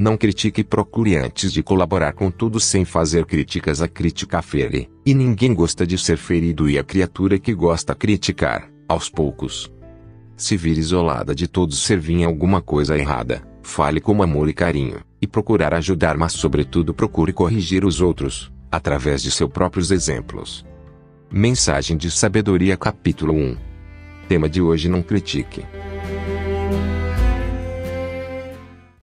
Não critique e procure antes de colaborar com tudo sem fazer críticas. A crítica fere, e ninguém gosta de ser ferido e a criatura que gosta criticar, aos poucos. Se vir isolada de todos servir em alguma coisa errada, fale com amor e carinho, e procurar ajudar mas sobretudo procure corrigir os outros, através de seus próprios exemplos. Mensagem de Sabedoria Capítulo 1 Tema de hoje Não critique.